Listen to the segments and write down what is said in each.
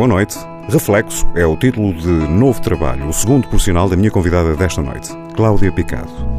Boa Noite. Reflexo é o título de novo trabalho, o segundo por sinal da minha convidada desta noite, Cláudia Picado.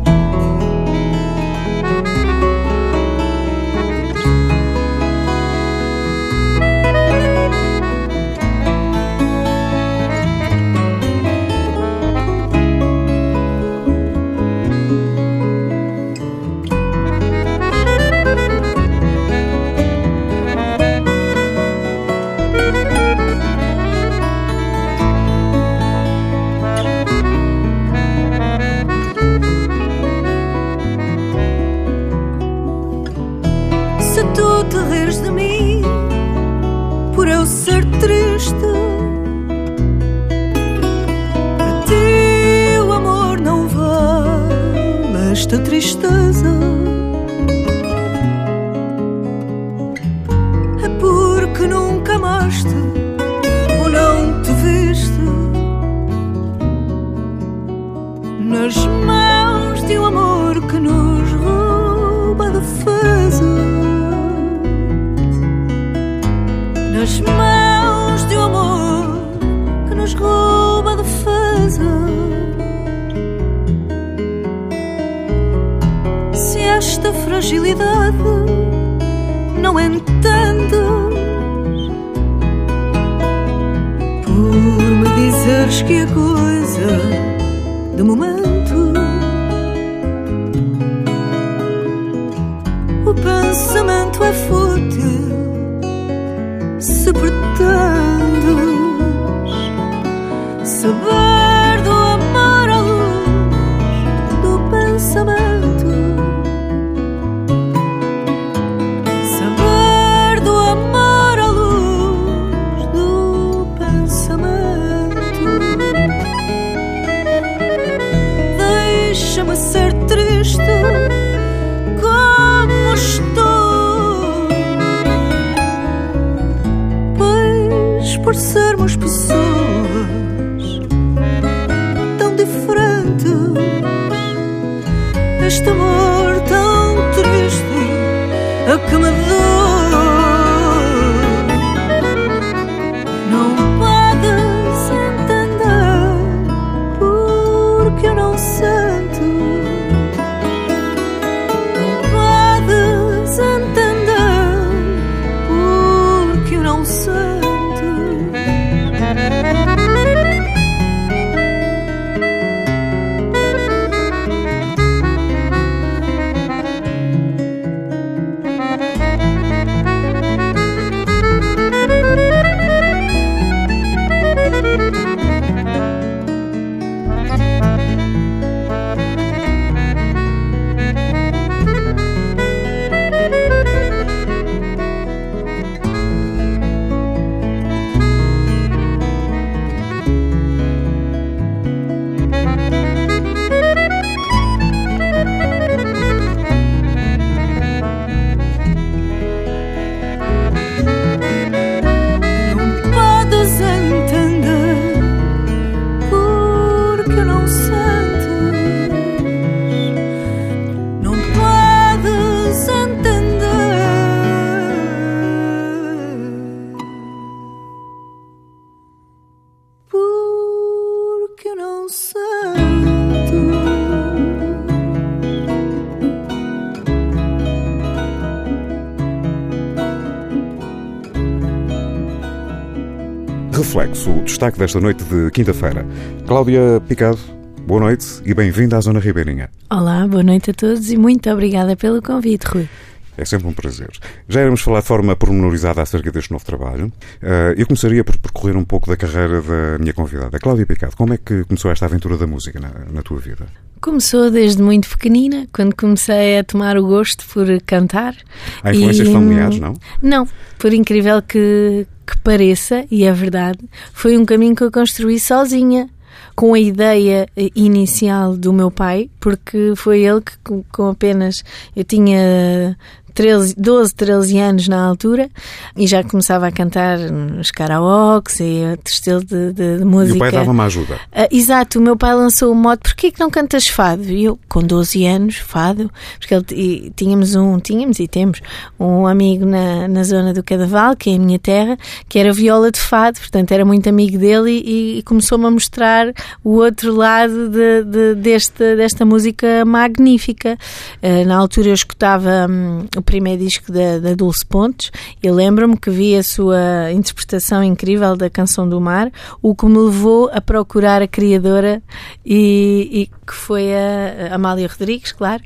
desta noite de quinta-feira. Cláudia Picado, boa noite e bem-vinda à Zona Ribeirinha. Olá, boa noite a todos e muito obrigada pelo convite, Rui. É sempre um prazer. Já iremos falar de forma pormenorizada acerca deste novo trabalho. Eh, eu começaria por percorrer um pouco da carreira da minha convidada, Cláudia Picado. Como é que começou esta aventura da música na, na tua vida? Começou desde muito pequenina, quando comecei a tomar o gosto por cantar. Há influências e... familiares, não? Não, por incrível que, que pareça, e é verdade, foi um caminho que eu construí sozinha, com a ideia eh, inicial do meu pai, porque foi ele que, com, com apenas. Eu tinha 13, 12, 13 anos na altura e já começava a cantar nos karaokes e outro estilo de, de- de música. E o pai dava-me ajuda. Ah, exato, o meu pai lançou o modo porquê que não cantas fado? E eu, com 12 anos, fado, porque ele, e tínhamos um, tínhamos e temos um amigo na, na zona do Cadaval, que é a minha terra, que era viola de fado, portanto era muito amigo dele e, e começou-me a mostrar o outro lado de, de- desta, desta música magnífica. Ah, na altura eu escutava hum, o primeiro disco da, da Dulce Pontes e lembro-me que vi a sua interpretação incrível da Canção do Mar, o que me levou a procurar a criadora e, e que foi a Amália Rodrigues, claro.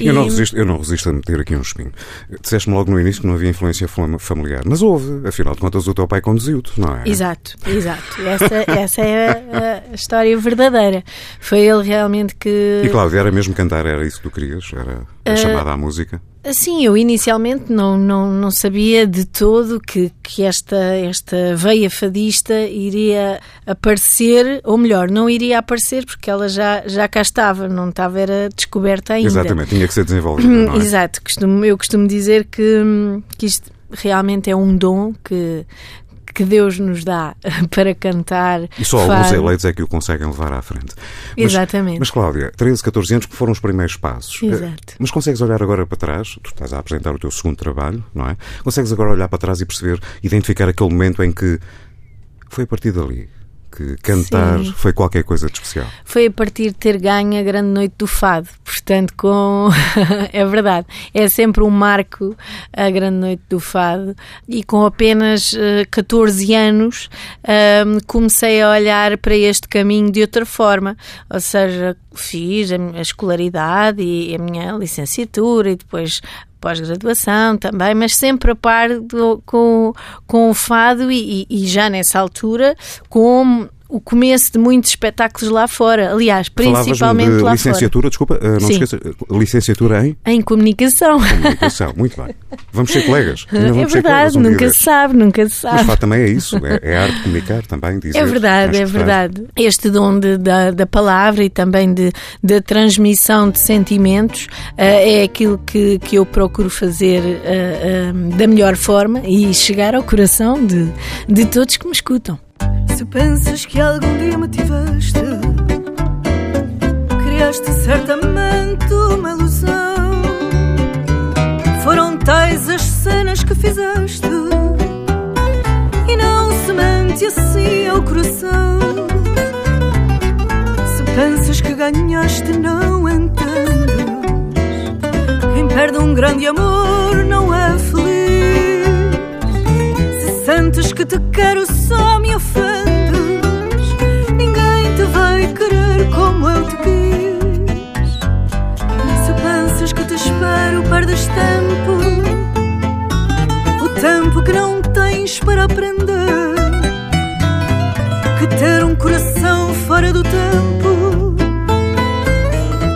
Eu, não E- resisto, eu não resisto a meter aqui um espinho. Disseste-me logo no início que não havia influência fam- familiar, mas houve. Afinal de contas, o teu pai conduziu-te, não é? Exato, exato. Essa, essa é a, a história verdadeira. Foi ele realmente que. E Cláudia, era mesmo cantar, era isso que tu querias? Era Eh, a chamada à música? Assim, eu inicialmente não, não, não sabia de todo que, que esta, esta veia fadista iria aparecer, ou melhor, não iria aparecer porque ela já, já cá estava, não estava era descoberta ainda. Exatamente, tinha que ser desenvolvida, é? Exato, costumo, eu costumo dizer que, hum, que isto realmente é um dom que, que Deus nos dá para cantar. E só alguns fado. eleitos é que o conseguem levar à frente. Mas- Exatamente. Mas, Cláudia, 13, 14 anos que foram os primeiros passos. Exato. Eh, Mas consegues olhar agora para trás? Tu estás a apresentar o teu segundo trabalho, não é? Consegues agora olhar para trás e perceber, identificar aquele momento em que foi a partir dali que cantar Sim. foi qualquer coisa de especial. Foi a partir de ter ganho a grande noite do fado. Portanto, com é verdade, é sempre um marco a grande noite do fado. E com apenas eh, 14 anos ahm, comecei a olhar para este caminho de outra forma. Ou seja, fiz a, a escolaridade e a minha licenciatura e depois pós-graduação também, mas sempre a par do- com, com o fado e, e- e já nessa altura com o começo de muitos espetáculos lá fora. Aliás, principalmente de lá licenciatura, desculpa, eh, não Sim. te esqueças, eh, licenciatura em fora. Em comunicação. comunicação. Muito bem. Vamos ser colegas. Ainda É colegas verdade, um dia nunca se sabe, nunca se Mas sabe. fado também é isso, é, é a arte de comunicar também, dizer. É verdade, é verdade. Este dom de- da, da palavra e também de, da transmissão de sentimentos eh, é aquilo que, que eu procuro fazer eh, eh, da melhor forma e chegar ao coração de, de todos que me escutam. Se pensas que algum dia me tiveste, criaste certamente uma ilusão. Foram tais as cenas que fizeste, e não se mente assim ao coração. Se pensas que ganhaste, não entendes. Quem perde um grande amor não é feliz. Se sentes que te quero só me ofendes espero perdes tempo O tempo que não tens para aprender. Que ter um coração fora do tempo.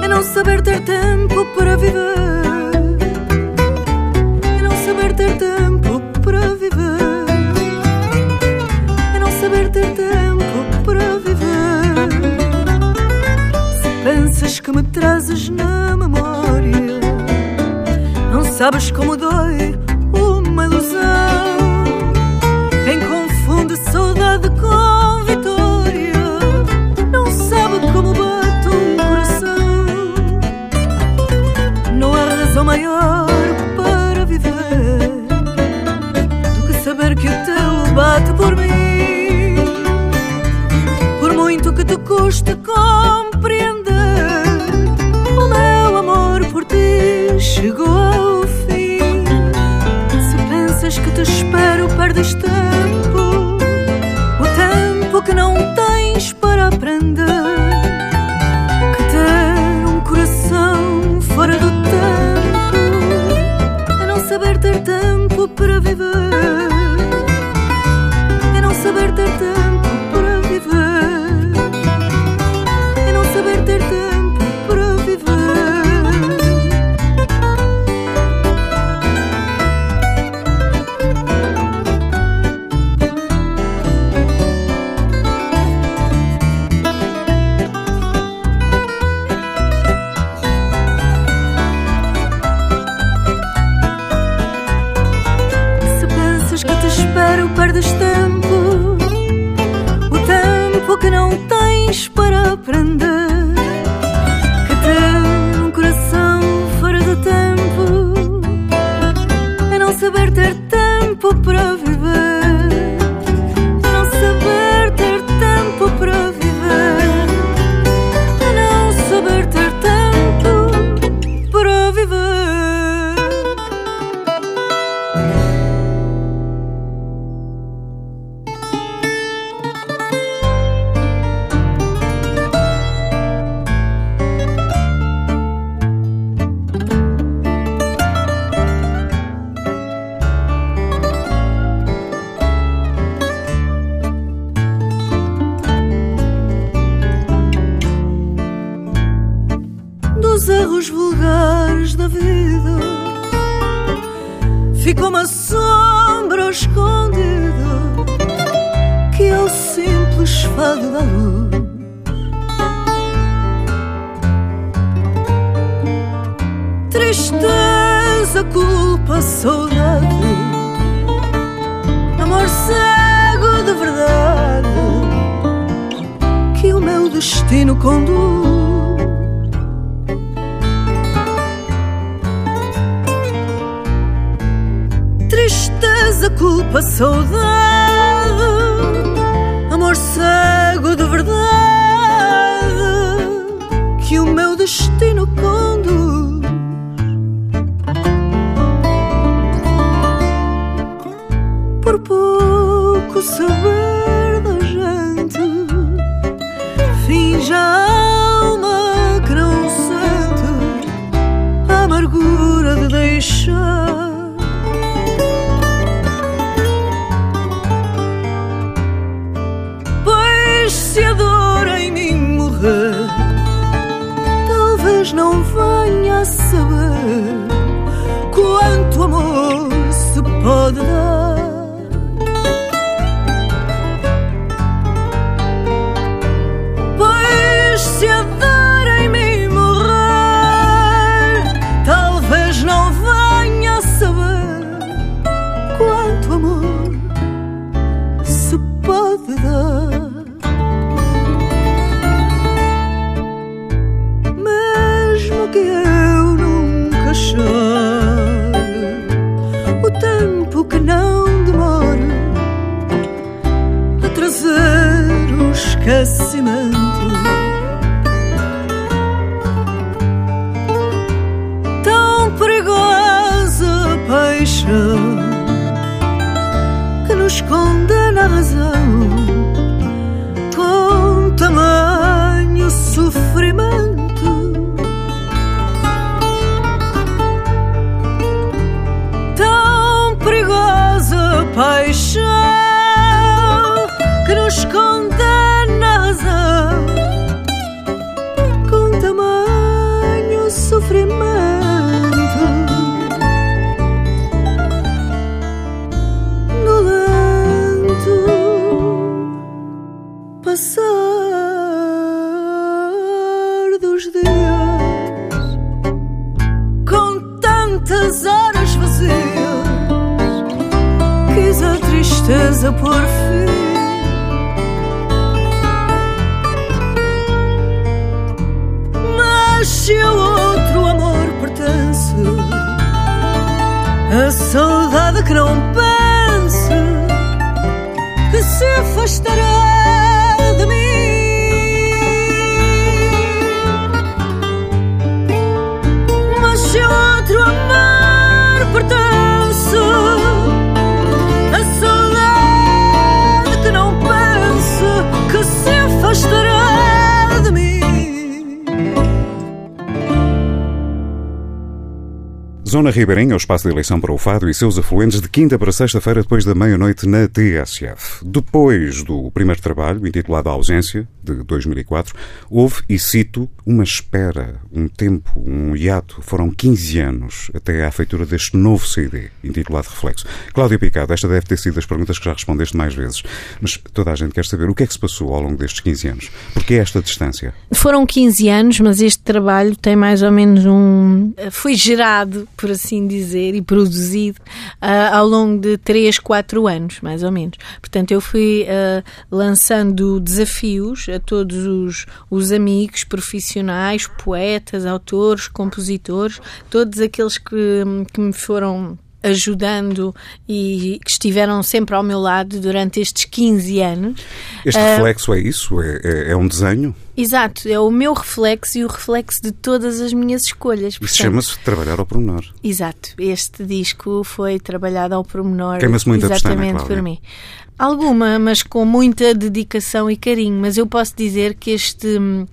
É não saber ter tempo sabes como dói vida Ficou uma sombra escondida Que é o simples fado da luz. Tristeza, culpa, saudade. Amor cego de verdade Que o meu destino conduz tristeza, culpa, saudade, amor cego de verdade, que o meu destino conduz. Por pouco saber da gente, finge a alma que não sente a amargura de deixar. nasıl tristeza Zona Ribeirinha, o espaço de eleição para o Fado e seus afluentes de quinta para sexta-feira depois da meia-noite na TSF. Depois do primeiro trabalho, intitulado A Ausência, de 2004, houve, e cito, uma espera, um tempo, um hiato. Foram 15 anos até à feitura deste novo CD, intitulado Reflexo. Cláudia Picado, esta deve ter sido das perguntas que já respondeste mais vezes, mas toda a gente quer saber o que é que se passou ao longo destes 15 anos. Porquê esta distância? Foram 15 anos, mas este trabalho tem mais ou menos um. Foi gerado por assim dizer, e produzido uh, ao longo de 3, 4 anos, mais ou menos. Portanto, eu fui uh, lançando desafios a todos os, os amigos profissionais, poetas, autores, compositores, todos aqueles que, que me foram ajudando e que estiveram sempre ao meu lado durante estes 15 anos. Este Uh, reflexo é isso? É, é- é um desenho? Exato, é o meu reflexo e o reflexo de todas as minhas escolhas. Isso chama-se trabalhar ao pormenor. Exato, este disco foi trabalhado ao pormenor Queima-se muito a pestana, exatamente por mim. Alguma, mas com muita dedicação e carinho. Mas eu posso dizer que este hum,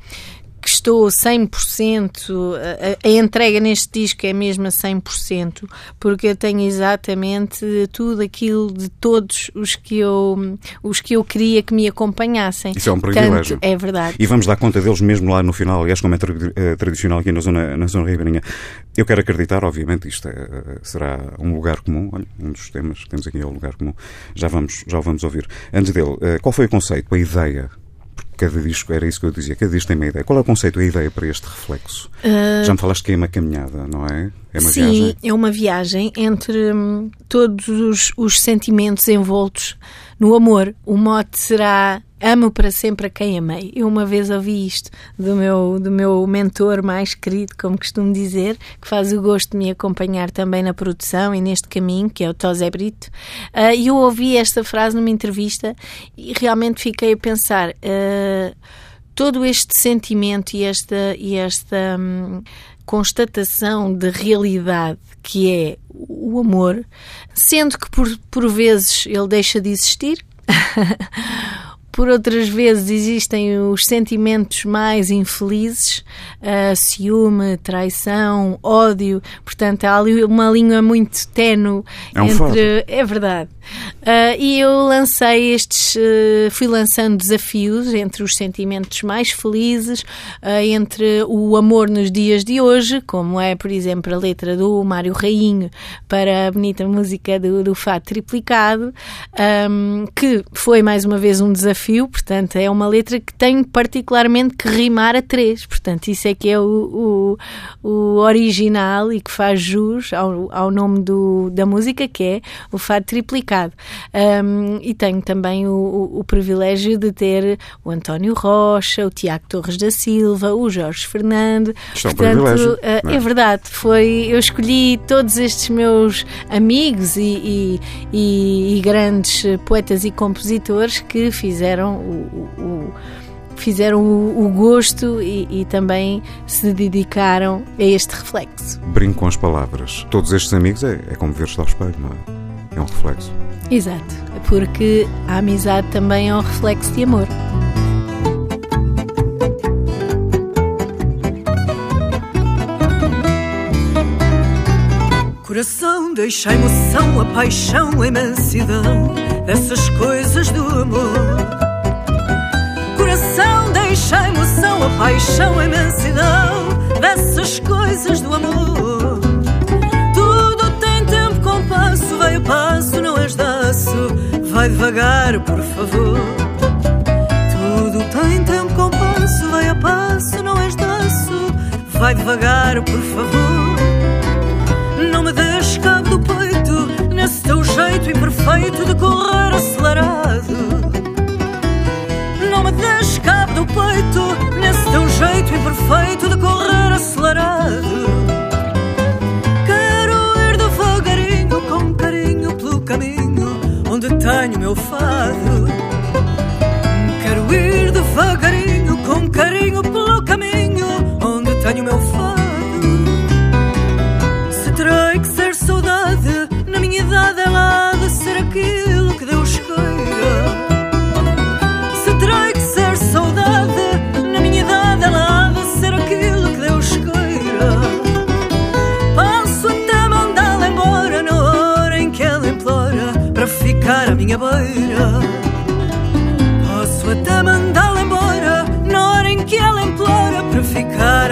que estou 100%, a, a entrega neste disco é mesmo a 100%, porque eu tenho exatamente tudo aquilo de todos os que eu, os que eu queria que me acompanhassem. Isso é um privilégio. é verdade. E vamos dar conta deles mesmo lá no final, aliás, como é tra- eh, tradicional aqui na zona, na zona ribeirinha. Eu quero acreditar, obviamente, isto é, será um lugar comum, olha, um dos temas que temos aqui é o lugar comum. Já vamos, já o vamos ouvir. Antes dele, eh, qual foi o conceito, a ideia? Cada disco, era isso que eu dizia, cada disco tem uma ideia. Qual é o conceito, a ideia para este reflexo? Já me falaste que é uma caminhada, não é? É uma Sim, viagem? é uma viagem entre hum, todos os, os sentimentos envoltos no amor. O mote será amo para sempre a quem amei. Eu uma vez ouvi isto do meu, do meu mentor mais querido, como costumo dizer, que faz o gosto de me acompanhar também na produção e neste caminho, que é o Tosé Brito. Ah, E eu ouvi esta frase numa entrevista e realmente fiquei a pensar. ah, todo este sentimento e esta, e esta hum, constatação de realidade que é o amor, sendo que por, por vezes ele deixa de existir. Por outras vezes existem os sentimentos mais infelizes, ah, ciúme, traição, ódio. Portanto, há ali uma linha muito ténue É um entre. fado. É verdade. Ah, e eu lancei estes, eh, fui lançando desafios entre os sentimentos mais felizes, entre o amor nos dias de hoje, como é, por exemplo, a letra do Mário Rainho para a bonita música do, do Fado Triplicado, ahm, que foi mais uma vez um desafio, portanto, é uma letra que tem particularmente que rimar a três, portanto, isso é que é o, o, o original e que faz jus ao, ao nome do, da música, que é o Fado Triplicado. Ahm, e tenho também o, o, o privilégio de ter o António Rocha, o Tiago Torres da Silva, o Jorge Fernando. Isto é um Portanto, privilégio, ah, não é? é verdade, foi, eu escolhi todos estes meus amigos e, e- e- e grandes poetas e compositores que fizeram o, o- o- fizeram o, o gosto e, e também se dedicaram a este reflexo. Brinco com as palavras. Todos estes amigos é, é como ver-se ao espelho, não é? É um reflexo. Exato, porque a amizade também é um reflexo de amor. Coração, deixa a emoção, a paixão, a imensidão dessas coisas do amor. Coração, deixa a emoção, a paixão, a imensidão dessas coisas do amor. Tudo tem tempo, compasso, vai a passo, não és daço, vai devagar, por favor. Tudo tem tempo, compasso, vai a passo, não és daço, vai devagar, por favor. Jeito imperfeito de correr acelerado. Não me deixes cabo do peito Nesse teu jeito imperfeito de correr acelerado. Quero ir devagarinho com carinho pelo caminho Onde tenho meu fado. Quero ir devagarinho com carinho pelo caminho Onde tenho meu fado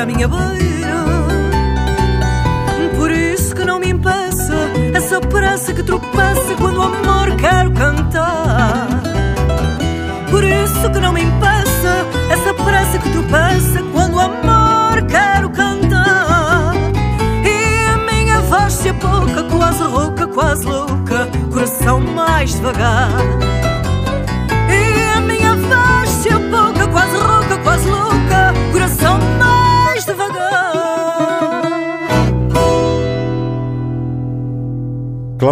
minha beira. Por isso que não me impeça essa pressa que tropeça quando o amor quero cantar.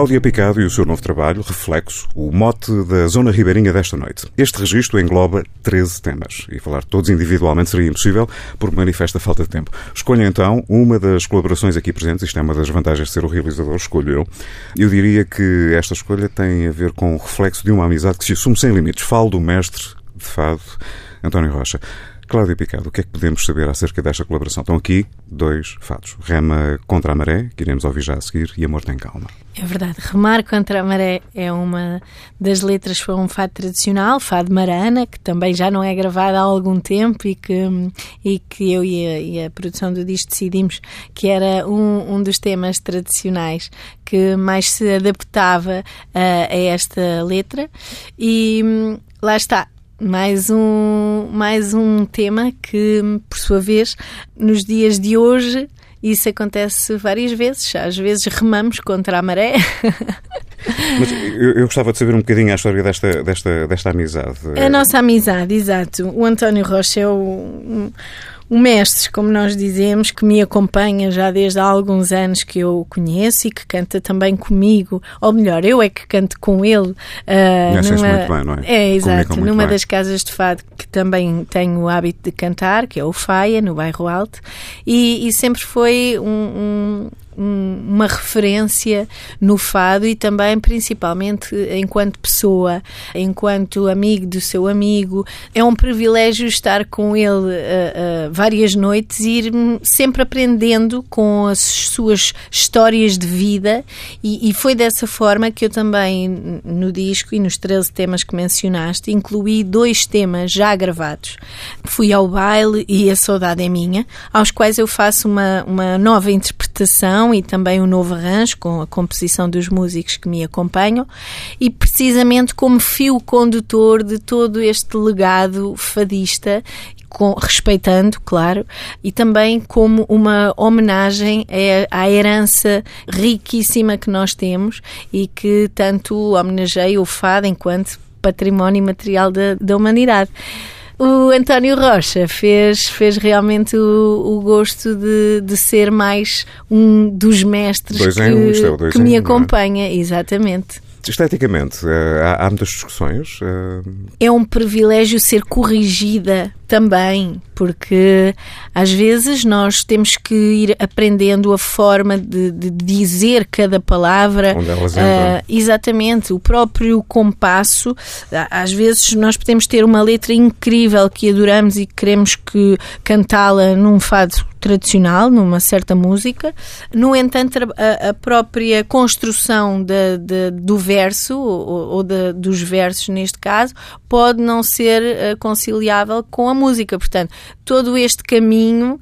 Cláudia Picado e o seu novo trabalho, Reflexo, o mote da Zona Ribeirinha desta noite. Este registro engloba 13 temas e falar todos individualmente seria impossível por manifesta falta de tempo. Escolha então uma das colaborações aqui presentes, isto é uma das vantagens de ser o realizador, escolho eu. Eu diria que esta escolha tem a ver com o reflexo de uma amizade que se assume sem limites. Falo do mestre de fado, António Rocha. Cláudia Picado, o que é que podemos saber acerca desta colaboração? Estão aqui dois fatos. Rema contra a maré, que iremos ouvir já a seguir, e Amor tem calma. É verdade. Remar contra a maré é uma das letras para um fado tradicional, fado marana, que também já não é gravado há algum tempo e que, e que eu e a, e a produção do disco decidimos que era um, um dos temas tradicionais que mais se adaptava a, a esta letra. E hum, lá está mais um, mais um tema que, por sua vez, nos dias de hoje, isso acontece várias vezes. Às vezes remamos contra a maré. Mas eu, eu, gostava de saber um bocadinho a história desta, desta, desta amizade. A nossa amizade, exato. O António Rocha é o um mestre, como nós dizemos, que me acompanha já desde há alguns anos que eu o conheço e que canta também comigo, ou melhor, eu é que canto com ele. Uh, numa... muito bem, não é? É, exato, numa bem. das casas de fado que também tenho o hábito de cantar, que é o Faia, no bairro Alto, e, e sempre foi um, um uma referência no fado e também, principalmente, enquanto pessoa, enquanto amigo do seu amigo. É um privilégio estar com ele uh, uh, várias noites e ir sempre aprendendo com as suas histórias de vida, e, e, foi dessa forma que eu também, no disco e nos 13 temas que mencionaste, incluí dois temas já gravados. Fui ao baile e A Saudade é Minha, aos quais eu faço uma, uma nova interpretação e também um novo arranjo com a composição dos músicos que me acompanham e precisamente como fio condutor de todo este legado fadista com, respeitando, claro, e também como uma homenagem à herança riquíssima que nós temos e que tanto homenageia o fado enquanto património material da, da humanidade o António Rocha fez, fez realmente o, o gosto de, de ser mais um dos mestres dois que, um, isto é, dois que me um, é? acompanha, exatamente. Esteticamente, eh, há, há muitas discussões? Eh, é um privilégio ser corrigida também, porque às vezes nós temos que ir aprendendo a forma de, de dizer cada palavra. Onde elas Uh, exatamente, o próprio compasso. Às vezes nós podemos ter uma letra incrível que adoramos e queremos que cantá-la num fado tradicional, numa certa música. No entanto, a, a própria construção de, de, do verso, ou, ou de, dos versos neste caso, pode não ser uh, conciliável com a música. Portanto, todo este caminho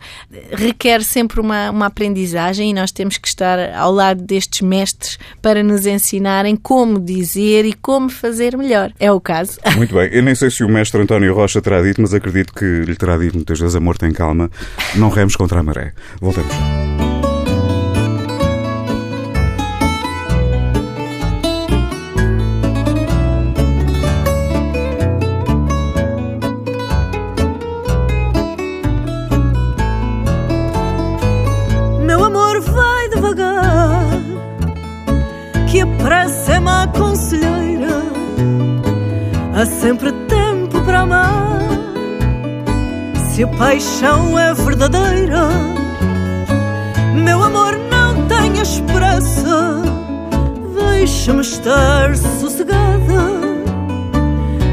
requer sempre uma, uma aprendizagem e nós temos que estar ao lado destes mestres para nos ensinarem como dizer e como fazer melhor. É o caso. Muito bem. Eu nem sei se o mestre António Rocha terá dito, mas acredito que lhe terá dito muitas vezes: amor, tem calma, não remos contra a maré. Voltamos. Paixão é verdadeira, meu amor não tenhas pressa. Deixa-me estar sossegada.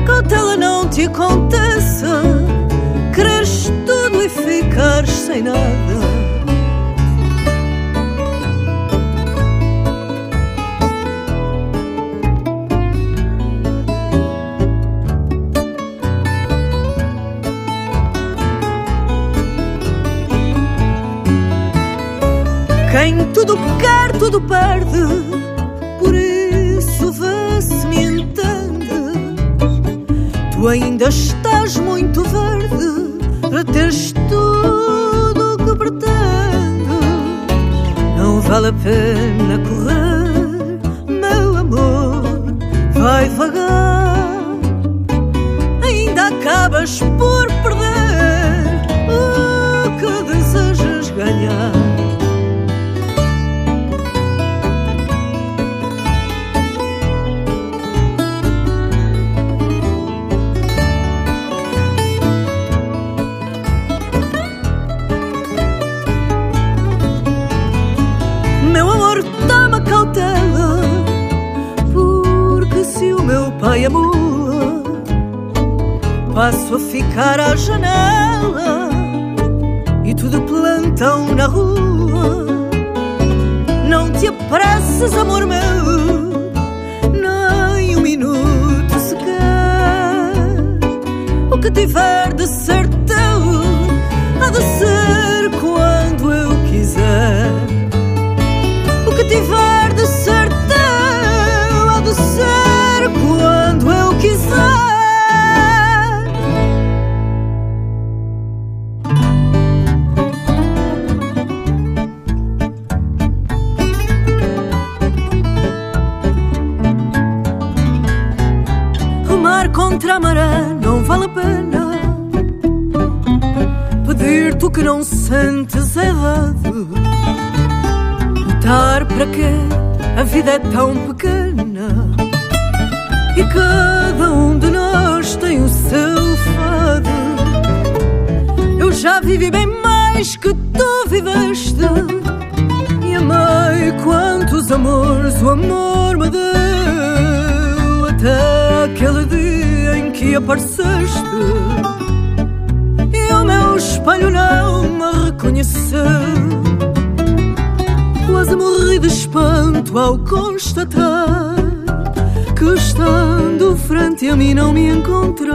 Cautela não te aconteça. Quereres tudo e ficares sem nada. Tudo quer, tudo perde. Por isso vê se me entendes. Tu ainda estás muito verde para teres tudo o que pretendes. Não vale a pena correr, Remar contra a maré não vale a pena. Pedir-te o que não sentes é dado. Lutar para quê? A vida é tão pequena E cada um de nós tem o seu fado Eu já vivi bem mais que tu viveste E amei quantos amores o amor me deu Até aquele dia que apareceste E o meu espelho não me reconheceu Quase morri de espanto ao constatar que, estando frente a mim, não me encontrei.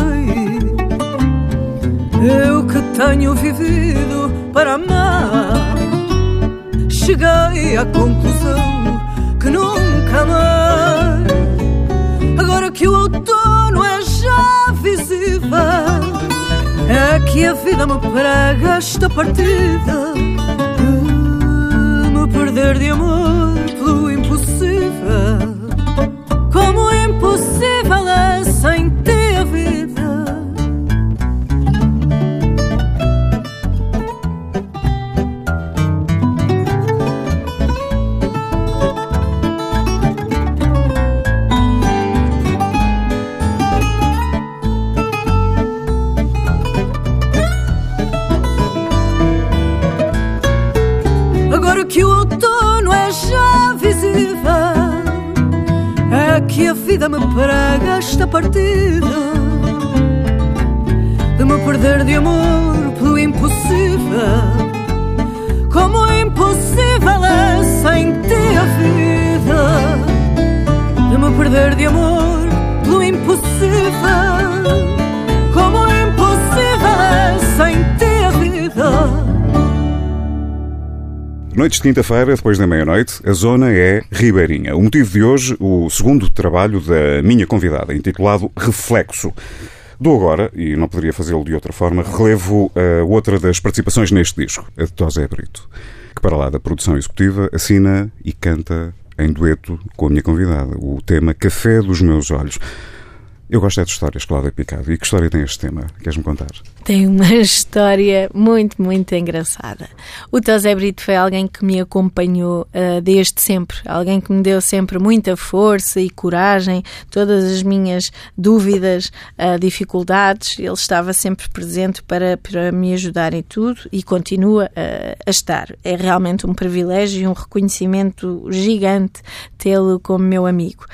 Eu que tenho vivido para amar, cheguei à conclusão que nunca mais. Agora que o outono é já visível, é que a vida me prega esta partida perder de amor de quinta-feira, depois da meia-noite, a zona é Ribeirinha. O motivo de hoje, o segundo trabalho da minha convidada, intitulado Reflexo. Dou agora, e não poderia fazê-lo de outra forma, relevo a outra das participações neste disco, a de Tosé Brito, que para lá da produção executiva assina e canta em dueto com a minha convidada, o tema Café dos Meus Olhos. Eu gosto é de histórias, Cláudia Picado. E que história tem este tema? Queres-me contar? Tem uma história muito, muito engraçada. O Tosé Brito foi alguém que me acompanhou uh, desde sempre. Alguém que me deu sempre muita força e coragem. Todas as minhas dúvidas, uh, dificuldades, ele estava sempre presente para, para me ajudar em tudo e continua uh, a estar. É realmente um privilégio e um reconhecimento gigante tê-lo como meu amigo.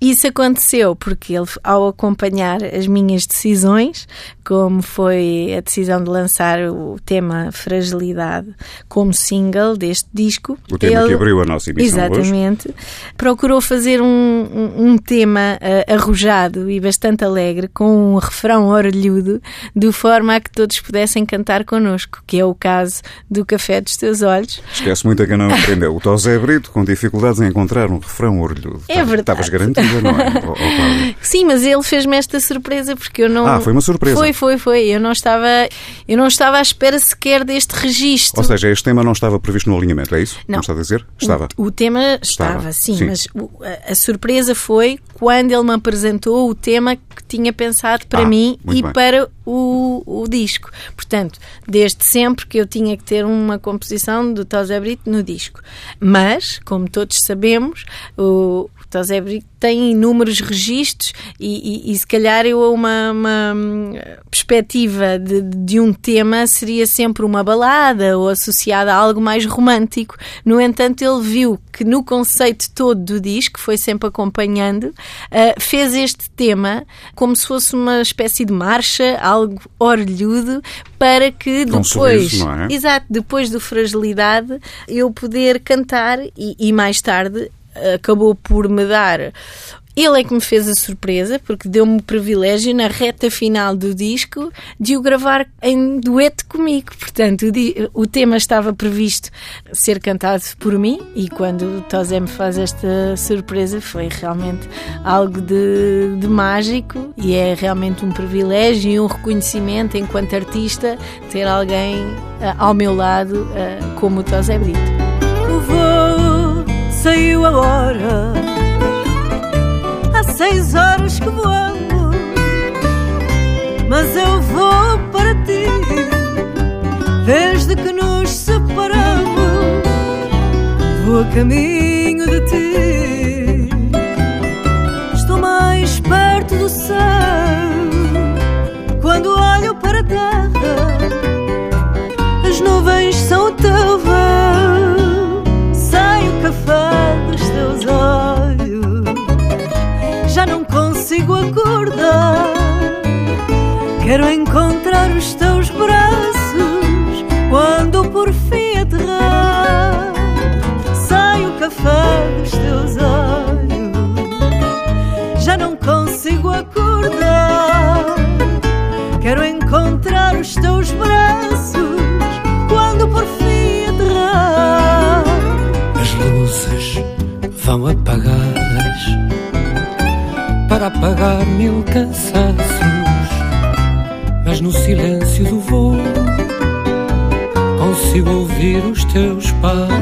Isso aconteceu porque ele, ao acompanhar as minhas decisões, como foi a decisão de lançar o tema Fragilidade como single deste disco. O tema ele, que abriu a nossa emissão Exatamente. hoje. Procurou fazer um, um, um tema uh, arrojado e bastante alegre, com um refrão orelhudo, de forma a que todos pudessem cantar connosco, que é o caso do Café dos Teus Olhos. Esquece muito a quem não aprendeu. O Tosé Brito com dificuldades em encontrar um refrão orelhudo. É verdade. Estavas garantida, não é? Sim, mas ele fez-me esta surpresa porque eu não. Ah, foi uma surpresa. Foi, foi, foi. Eu não estava, eu não estava à espera sequer deste registro. Ou seja, este tema não estava previsto no alinhamento, é isso? Não. Como está a dizer? Estava. O, o tema estava, Estava, sim, sim. mas a, a surpresa foi quando ele me apresentou o tema que tinha pensado para Ah, mim e bem. para o, o disco. Portanto, desde sempre que eu tinha que ter uma composição do Tosé Brito no disco. Mas, como todos sabemos, o Tosé Brito tem inúmeros registros e, e- e se calhar eu uma, uma, hum, perspectiva de, de um tema seria sempre uma balada ou associada a algo mais romântico. No entanto, ele viu que no conceito todo do disco, foi sempre acompanhando, ah, fez este tema como se fosse uma espécie de marcha, algo orlhudo, para que Com um depois, sorriso, é? exato, depois do Fragilidade, eu poder cantar e, e mais tarde acabou por me dar. Ele é que me fez a surpresa, porque deu-me o privilégio, na reta final do disco, de o gravar em dueto comigo. Portanto, o, o tema estava previsto ser cantado por mim, e quando o Tosé me faz esta surpresa, foi realmente algo de, de mágico, e é realmente um privilégio e um reconhecimento, enquanto artista, ter alguém ah, ao meu lado ah, como o Tosé Brito. Saiu agora. Há seis horas que voamos Mas eu vou para ti. Desde que nos separamos Vou a caminho de ti não consigo acordar. Quero encontrar apagar mil cansaços, mas no silêncio do voo consigo ouvir os teus passos.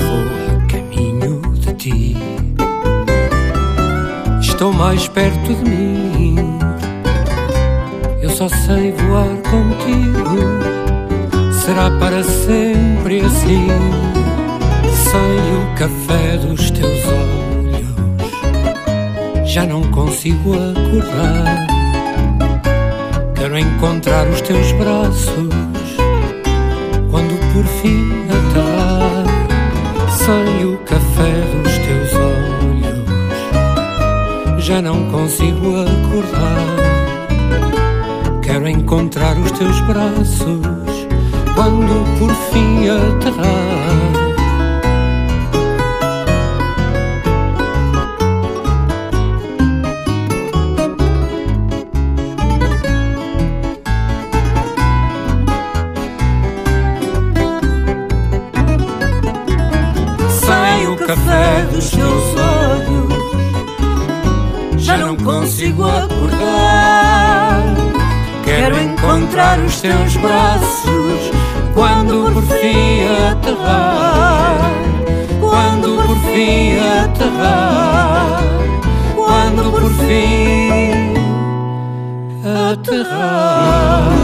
Vou a caminho de ti, estou mais perto de mim. Eu só sei voar contigo. Será para sempre assim. Sem o café dos teus olhos, já não consigo acordar. Quero encontrar os teus braços quando por fim aterrar. Sem o café dos teus olhos, já não consigo acordar. Quero encontrar os teus braços quando por fim aterrar. Dos teus olhos, já não consigo acordar. Quero encontrar os teus braços quando por fim aterrar. Quando por fim aterrar. Quando por fim aterrar.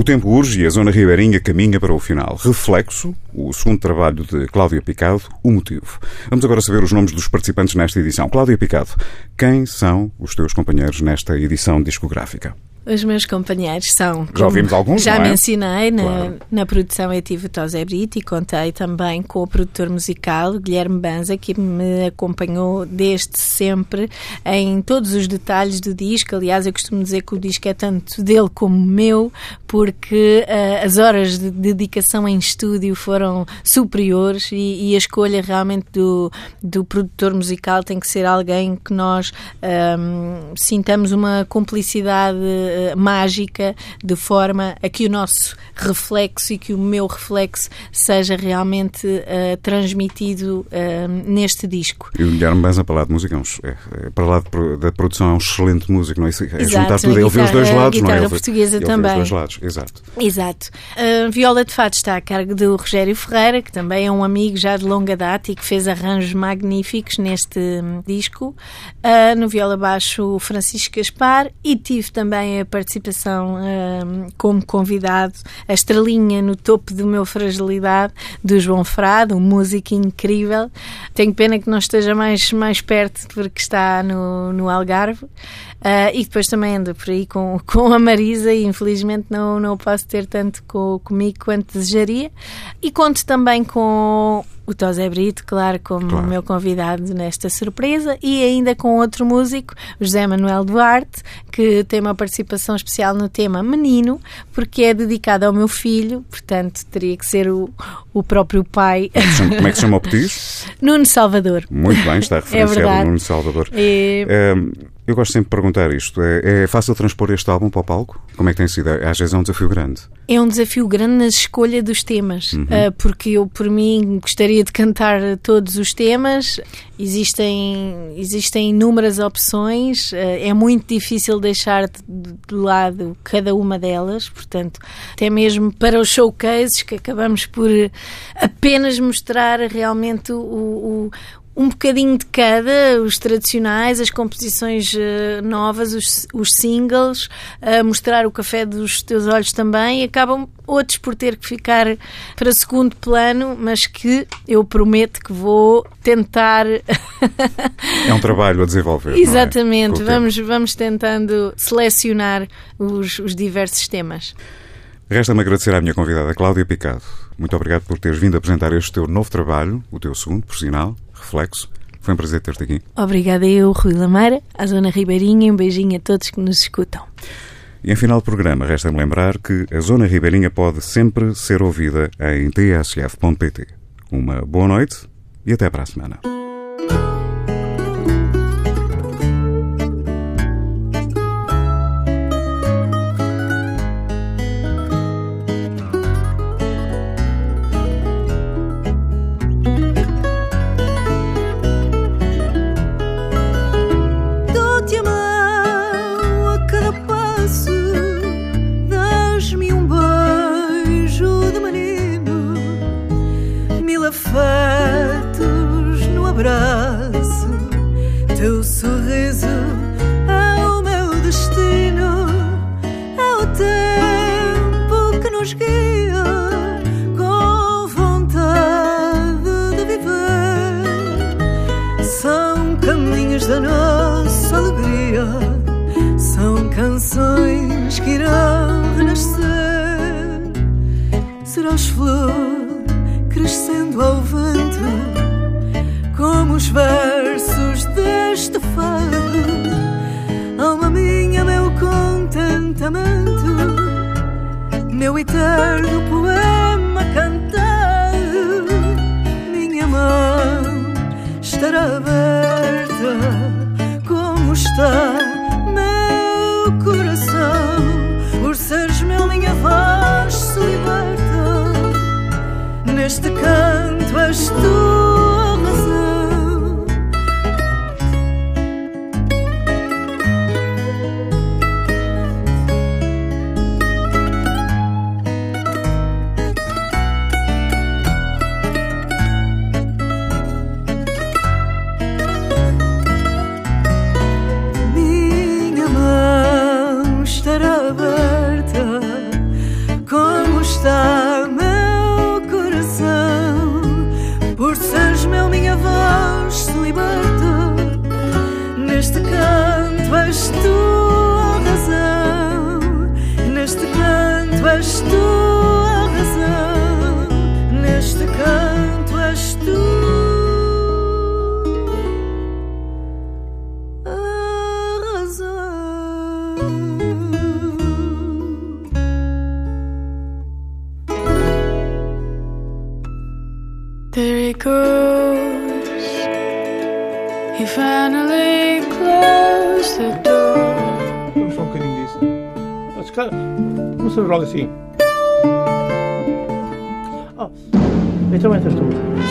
O tempo urge e a Zona Ribeirinha caminha para o final. Reflexo, o segundo trabalho de Cláudia Picado, o motivo. Vamos agora saber os nomes dos participantes nesta edição. Cláudia Picado, quem são os teus companheiros nesta edição discográfica? Os meus companheiros são. Já ouvimos alguns, Já é? mencionei, na, Claro. na produção eu tive o Tosé Brito e contei também com o produtor musical Guilherme Banza, que me acompanhou desde sempre em todos os detalhes do disco. Aliás, eu costumo dizer que o disco é tanto dele como meu, porque ah, as horas de dedicação em estúdio foram superiores e, e a escolha realmente do, do produtor musical tem que ser alguém que nós ahm, sintamos uma cumplicidade eh, mágica, de forma a que o nosso reflexo e que o meu reflexo seja realmente uh, transmitido uh, neste disco. E o Guilherme Banza, para lá de música, é, um, é, para lá de, da produção, é um excelente músico, não é? é Exato, juntar tudo, ele vê os dois lados, não é? Ele portuguesa ele vê também. os dois lados, exato. Exato. A viola de fato está a cargo do Rogério Ferreira, que também é um amigo já de longa data e que fez arranjos magníficos neste hum, disco. Ah, no viola baixo, o Francisco Gaspar e tive também participação hum, como convidado, a estrelinha no topo do meu fragilidade, do João Frado, um músico incrível. Tenho pena que não esteja mais, mais perto porque está no, no Algarve. Ah, e depois também ando por aí com, com a Marisa e infelizmente não, não posso ter tanto co- comigo quanto desejaria. E conto também com o Tosé Brito, claro, como Claro. meu convidado nesta surpresa, e ainda com outro músico, José Manuel Duarte, que tem uma participação especial no tema Menino, porque é dedicado ao meu filho, portanto teria que ser o, o próprio pai, Como é que se chama o petis? Nuno Salvador. Muito bem, está referenciado É verdade. no Nuno Salvador. E- Hum, eu gosto sempre de perguntar isto. É, é fácil transpor este álbum para o palco? Como é que tem sido? Às vezes é um desafio grande. É um desafio grande na escolha dos temas, ah, porque eu, por mim, gostaria de cantar todos os temas. Existem, existem inúmeras opções, ah, é muito difícil deixar de, de lado cada uma delas, portanto, até mesmo para os showcases, que acabamos por apenas mostrar realmente o- o, um bocadinho de cada, os tradicionais, as composições eh, novas, os, os singles, a mostrar o café dos teus olhos também, e acabam outros por ter que ficar para segundo plano, mas que eu prometo que vou tentar. É um trabalho a desenvolver. é? Exatamente, tempo. vamos, vamos tentando selecionar os, os diversos temas. Resta-me agradecer à minha convidada Cláudia Picado. Muito obrigado por teres vindo apresentar este teu novo trabalho, o teu segundo, por sinal, Reflexo. Foi um prazer ter-te aqui. Obrigada eu, Rui Lameira, à Zona Ribeirinha, e um beijinho a todos que nos escutam. E em final do programa, resta-me lembrar que a Zona Ribeirinha pode sempre ser ouvida em tsf.pt. Uma boa noite e até para a semana. Da nossa alegria, são canções que irão renascer. Serás flor crescendo ao vento, como os versos deste fado. Alma minha, meu contentamento, meu eterno poema cantado, minha mão estará como está meu coração. Por seres meu minha voz se liberta. Neste canto és tu és tu Começamos logo assim. Oh, então entras tu. Come